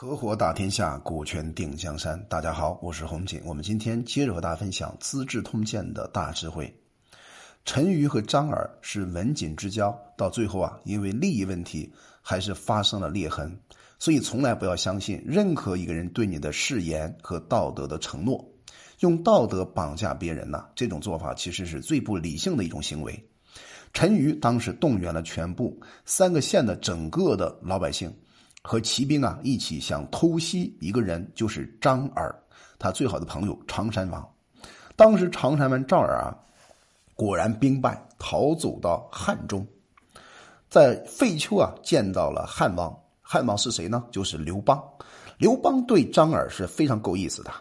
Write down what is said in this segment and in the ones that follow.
合伙打天下，股权定江山。大家好，我是洪锦。我们今天接着和大家分享《资治通鉴》的大智慧。陈馀和张耳是文锦之交，到最后啊，因为利益问题，还是发生了裂痕。所以，从来不要相信任何一个人对你的誓言和道德的承诺，用道德绑架别人呐，这种做法其实是最不理性的一种行为。陈馀当时动员了全部三个县的整个的老百姓。和骑兵啊一起想偷袭一个人，就是张耳，他最好的朋友常山王。当时常山王张耳啊，果然兵败，逃走到汉中，在废丘啊见到了汉王。汉王是谁呢？就是刘邦。刘邦对张耳是非常够意思的。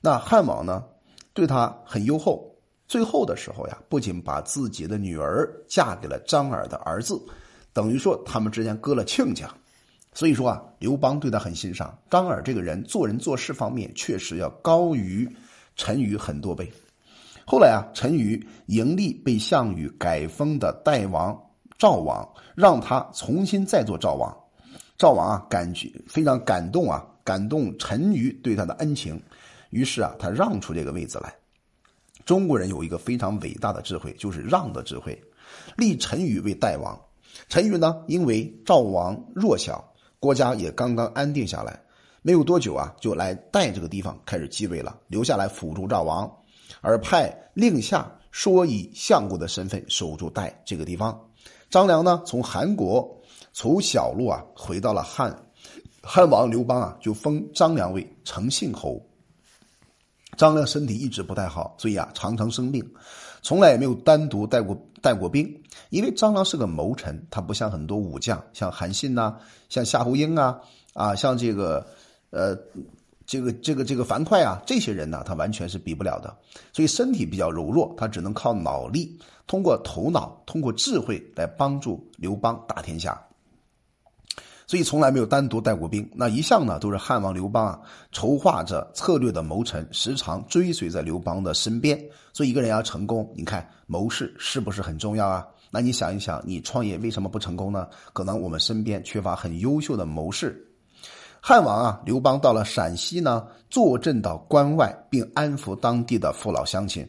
那汉王呢，对他很优厚。最后的时候呀，不仅把自己的女儿嫁给了张耳的儿子，等于说他们之间割了亲家。所以说啊，刘邦对他很欣赏。张耳这个人做人做事方面确实要高于陈馀很多倍。后来啊，陈馀迎立被项羽改封的代王赵王，让他重新再做赵王。赵王啊，感觉非常感动啊，感动陈馀对他的恩情，于是啊，他让出这个位子来。中国人有一个非常伟大的智慧，就是让的智慧，立陈馀为代王。陈馀呢，因为赵王弱小。国家也刚刚安定下来，没有多久啊，就来代这个地方开始继位了，留下来辅助赵王，而派令下说以相国的身份守住代这个地方。张良呢，从韩国从小路啊回到了汉，汉王刘邦啊就封张良为成信侯。张良身体一直不太好，所以啊常常生病，从来也没有单独带过带过兵。因为张良是个谋臣，他不像很多武将，像韩信呐，像夏侯婴啊，啊，像这个，呃，这个这个这个樊哙啊，这些人呢，他完全是比不了的。所以身体比较柔弱，他只能靠脑力，通过头脑，通过智慧来帮助刘邦打天下。所以从来没有单独带过兵，那一向呢都是汉王刘邦啊筹划着策略的谋臣，时常追随在刘邦的身边。所以一个人要成功，你看谋士是不是很重要啊？那你想一想，你创业为什么不成功呢？可能我们身边缺乏很优秀的谋士。汉王啊，刘邦到了陕西呢，坐镇到关外，并安抚当地的父老乡亲。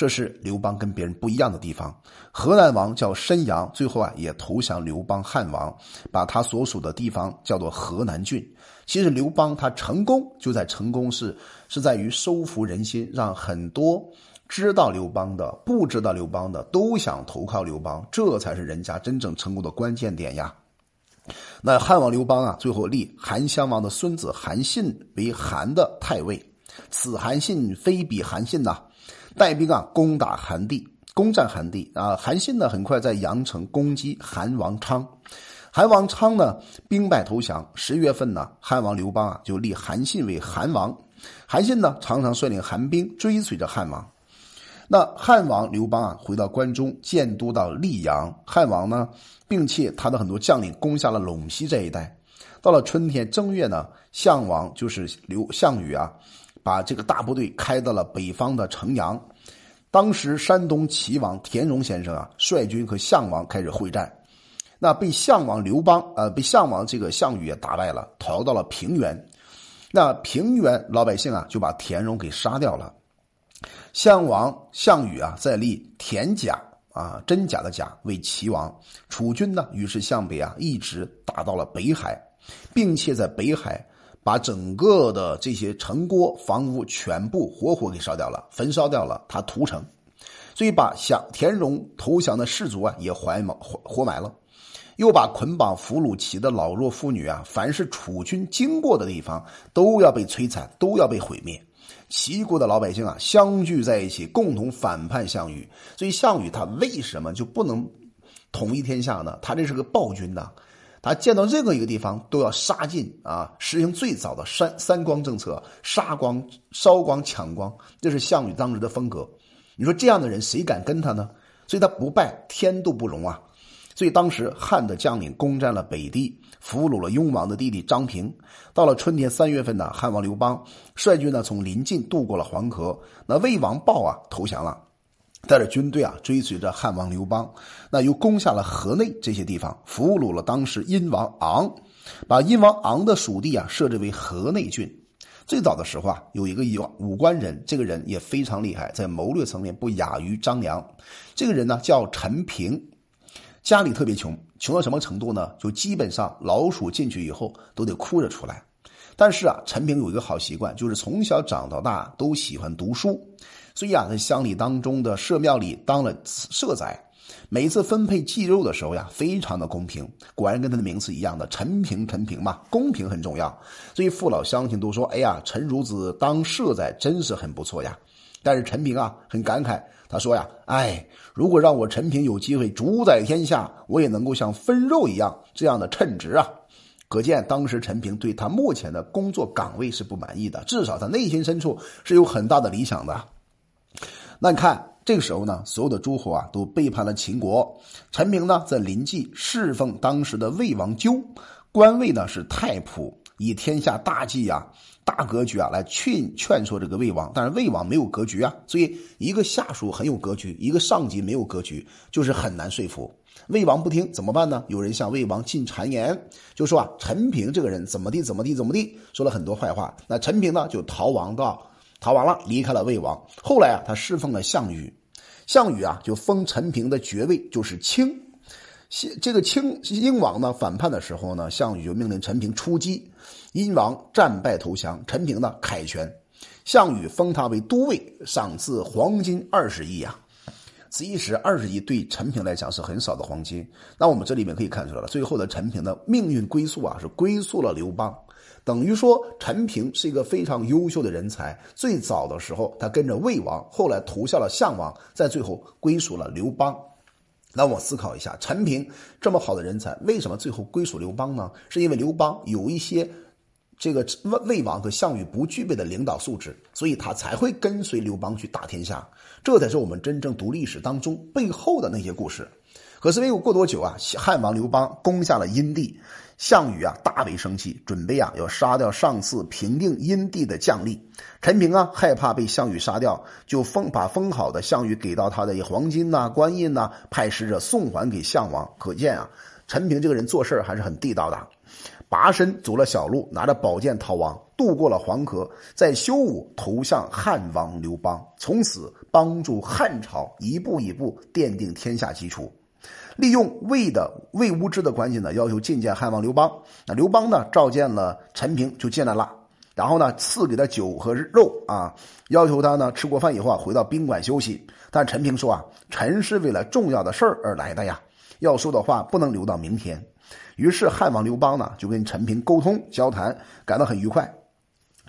这是刘邦跟别人不一样的地方。河南王叫申阳，最后啊也投降刘邦汉王，把他所属的地方叫做河南郡。其实刘邦他成功就在成功是是在于收服人心，让很多知道刘邦的、不知道刘邦的都想投靠刘邦，这才是人家真正成功的关键点呀。那汉王刘邦啊，最后立韩襄王的孙子韩信为韩的太尉，此韩信非彼韩信呐。带兵啊，攻打韩地，攻占韩地啊。韩信呢，很快在阳城攻击韩王昌，韩王昌呢，兵败投降。十月份呢，汉王刘邦啊，就立韩信为韩王。韩信呢，常常率领韩兵追随着汉王。那汉王刘邦啊，回到关中，建都到溧阳。汉王呢，并且他的很多将领攻下了陇西这一带。到了春天正月呢，项王就是刘项羽啊。把这个大部队开到了北方的城阳，当时山东齐王田荣先生啊，率军和项王开始会战，那被项王刘邦呃，被项王这个项羽也打败了，逃到了平原。那平原老百姓啊，就把田荣给杀掉了。项王项羽啊，再立田甲啊，真假的假为齐王。楚军呢，于是向北啊，一直打到了北海，并且在北海。把整个的这些城郭、房屋全部活活给烧掉了，焚烧掉了，他屠城，所以把想田荣投降的士卒啊也活埋活活埋了，又把捆绑俘虏齐的老弱妇女啊，凡是楚军经过的地方都要被摧残，都要被毁灭。齐国的老百姓啊相聚在一起，共同反叛项羽。所以项羽他为什么就不能统一天下呢？他这是个暴君呐。他见到任何一个地方都要杀尽啊！实行最早的三三光政策，杀光、烧光、抢光，这是项羽当时的风格。你说这样的人谁敢跟他呢？所以他不败，天都不容啊！所以当时汉的将领攻占了北地，俘虏了雍王的弟弟张平。到了春天三月份呢，汉王刘邦率军呢从临晋渡过了黄河，那魏王豹啊投降了。带着军队啊，追随着汉王刘邦，那又攻下了河内这些地方，俘虏了当时殷王昂，把殷王昂的属地啊设置为河内郡。最早的时候啊，有一个武官人，这个人也非常厉害，在谋略层面不亚于张良。这个人呢叫陈平，家里特别穷，穷到什么程度呢？就基本上老鼠进去以后都得哭着出来。但是啊，陈平有一个好习惯，就是从小长到大都喜欢读书。所以啊，在乡里当中的社庙里当了社宰，每次分配祭肉的时候呀，非常的公平。果然跟他的名字一样的陈平，陈平嘛，公平很重要。所以父老乡亲都说：“哎呀，陈孺子当社宰真是很不错呀。”但是陈平啊，很感慨，他说呀：“哎，如果让我陈平有机会主宰天下，我也能够像分肉一样这样的称职啊。”可见当时陈平对他目前的工作岗位是不满意的，至少他内心深处是有很大的理想的。那你看，这个时候呢，所有的诸侯啊都背叛了秦国。陈平呢在临济侍奉当时的魏王纠，官位呢是太仆，以天下大计啊、大格局啊来劝劝说这个魏王。但是魏王没有格局啊，所以一个下属很有格局，一个上级没有格局，就是很难说服。魏王不听怎么办呢？有人向魏王进谗言，就说啊陈平这个人怎么地怎么地怎么地，说了很多坏话。那陈平呢就逃亡到。逃亡了，离开了魏王。后来啊，他侍奉了项羽，项羽啊就封陈平的爵位就是卿。这个卿英王呢反叛的时候呢，项羽就命令陈平出击，英王战败投降，陈平呢凯旋，项羽封他为都尉，赏赐黄金二十亿啊。此一时二十亿对陈平来讲是很少的黄金。那我们这里面可以看出来了，最后的陈平的命运归宿啊是归宿了刘邦。等于说，陈平是一个非常优秀的人才。最早的时候，他跟着魏王，后来投效了项王，在最后归属了刘邦。那我思考一下，陈平这么好的人才，为什么最后归属刘邦呢？是因为刘邦有一些这个魏魏王和项羽不具备的领导素质，所以他才会跟随刘邦去打天下。这才是我们真正读历史当中背后的那些故事。可是没有过多久啊，汉王刘邦攻下了殷地。项羽啊，大为生气，准备啊要杀掉上次平定殷地的将领陈平啊，害怕被项羽杀掉，就封把封好的项羽给到他的黄金呐、官印呐，派使者送还给项王。可见啊，陈平这个人做事还是很地道的，拔身走了小路，拿着宝剑逃亡，渡过了黄河，在修武投向汉王刘邦，从此帮助汉朝一步一步奠定天下基础。利用魏的魏无知的关系呢，要求觐见汉王刘邦。那刘邦呢，召见了陈平，就进来了。然后呢，赐给他酒和肉啊，要求他呢吃过饭以后啊，回到宾馆休息。但陈平说啊，臣是为了重要的事儿而来的呀，要说的话不能留到明天。于是汉王刘邦呢，就跟陈平沟通交谈，感到很愉快。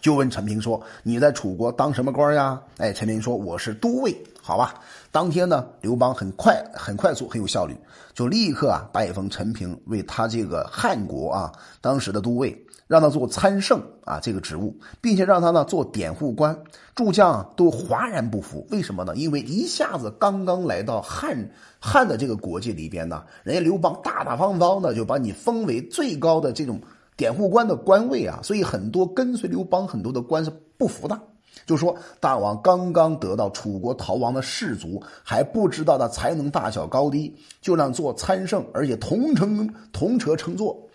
就问陈平说：“你在楚国当什么官呀？”哎，陈平说：“我是都尉。”好吧，当天呢，刘邦很快、很快速、很有效率，就立刻啊拜封陈平为他这个汉国啊当时的都尉，让他做参圣啊这个职务，并且让他呢做典护官。诸将都哗然不服，为什么呢？因为一下子刚刚来到汉汉的这个国界里边呢，人家刘邦大大方方的就把你封为最高的这种。典护官的官位啊，所以很多跟随刘邦很多的官是不服的，就说大王刚刚得到楚国逃亡的士卒，还不知道他才能大小高低，就让做参圣，而且同乘同车乘坐，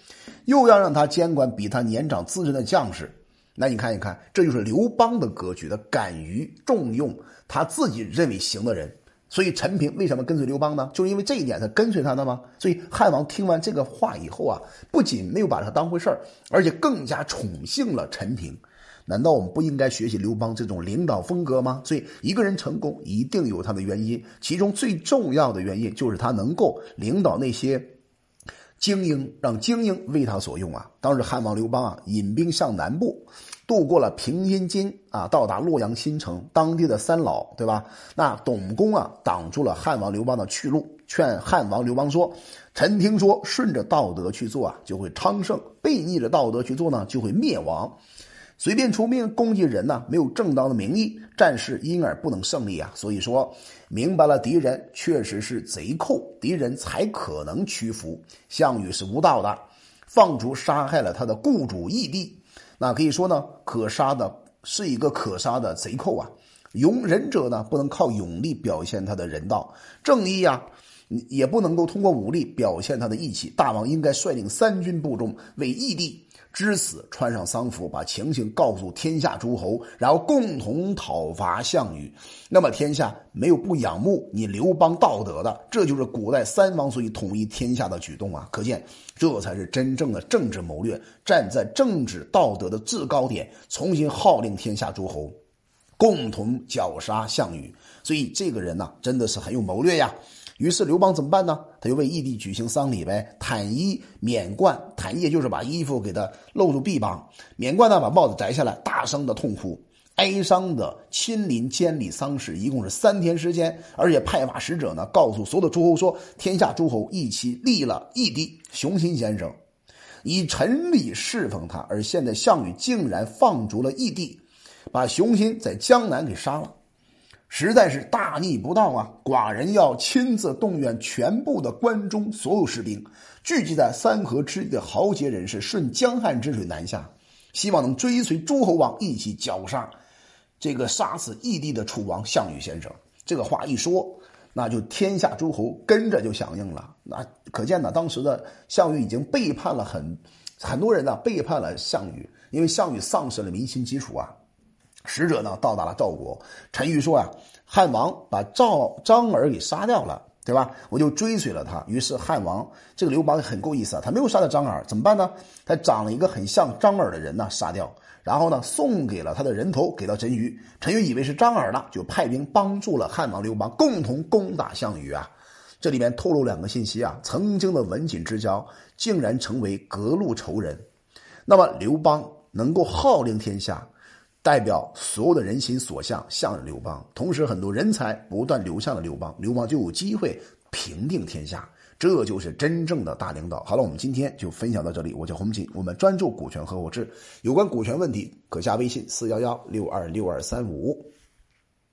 又要让他监管比他年长资深的将士。那你看一看，这就是刘邦的格局，他敢于重用他自己认为行的人。所以陈平为什么跟随刘邦呢？就是因为这一点，他跟随他的吗？所以汉王听完这个话以后啊，不仅没有把他当回事儿，而且更加宠幸了陈平。难道我们不应该学习刘邦这种领导风格吗？所以一个人成功一定有他的原因，其中最重要的原因就是他能够领导那些精英，让精英为他所用啊。当时汉王刘邦啊，引兵向南部。渡过了平阴津啊，到达洛阳新城，当地的三老对吧？那董公啊，挡住了汉王刘邦的去路，劝汉王刘邦说：“臣听说，顺着道德去做啊，就会昌盛；背逆着道德去做呢，就会灭亡。随便出兵攻击人呢，没有正当的名义，战事因而不能胜利啊。所以说，明白了敌人确实是贼寇，敌人才可能屈服。项羽是无道的，放逐杀害了他的雇主义帝。”那可以说呢，可杀的是一个可杀的贼寇啊！勇忍者呢，不能靠勇力表现他的人道正义呀，也不能够通过武力表现他的义气。大王应该率领三军部众为义帝之死穿上丧服，把情形告诉天下诸侯，然后共同讨伐项羽。那么天下没有不仰慕你刘邦道德的，这就是古代三王所以统一天下的举动啊！可见这才是真正的政治谋略，站在政治道德的制高点，重新号令天下诸侯。共同绞杀项羽，所以这个人呢，真的是很有谋略呀。于是刘邦怎么办呢？他就为义帝举行丧礼呗，袒衣免冠，袒衣就是把衣服给他露出臂膀，免冠呢把帽子摘下来，大声的痛哭，哀伤的亲临监理丧事，一共是三天时间，而且派发使者呢，告诉所有的诸侯说，天下诸侯一起立了义帝熊心先生，以臣礼侍奉他，而现在项羽竟然放逐了义帝。把熊心在江南给杀了，实在是大逆不道啊！寡人要亲自动员全部的关中所有士兵，聚集在三河之地的豪杰人士，顺江汉之水南下，希望能追随诸侯王一起绞杀这个杀死义帝的楚王项羽先生。这个话一说，那就天下诸侯跟着就响应了。那可见呢，当时的项羽已经背叛了很很多人呢，背叛了项羽，因为项羽丧失了民心基础啊。使者呢到达了赵国，陈馀说呀，汉王把赵张耳给杀掉了，对吧？我就追随了他。于是汉王这个刘邦很够意思啊，他没有杀掉张耳，怎么办呢？他长了一个很像张耳的人呢，杀掉，然后呢送给了他的人头给到陈馀。陈馀以为是张耳呢，就派兵帮助了汉王刘邦，共同攻打项羽啊。这里面透露两个信息啊，曾经的文锦之交竟然成为隔路仇人。那么刘邦能够号令天下。代表所有的人心所向，向着刘邦。同时，很多人才不断流向了刘邦，刘邦就有机会平定天下。这就是真正的大领导。好了，我们今天就分享到这里。我叫洪锦，我们专注股权合伙制，有关股权问题可加微信四幺幺六二六二三五。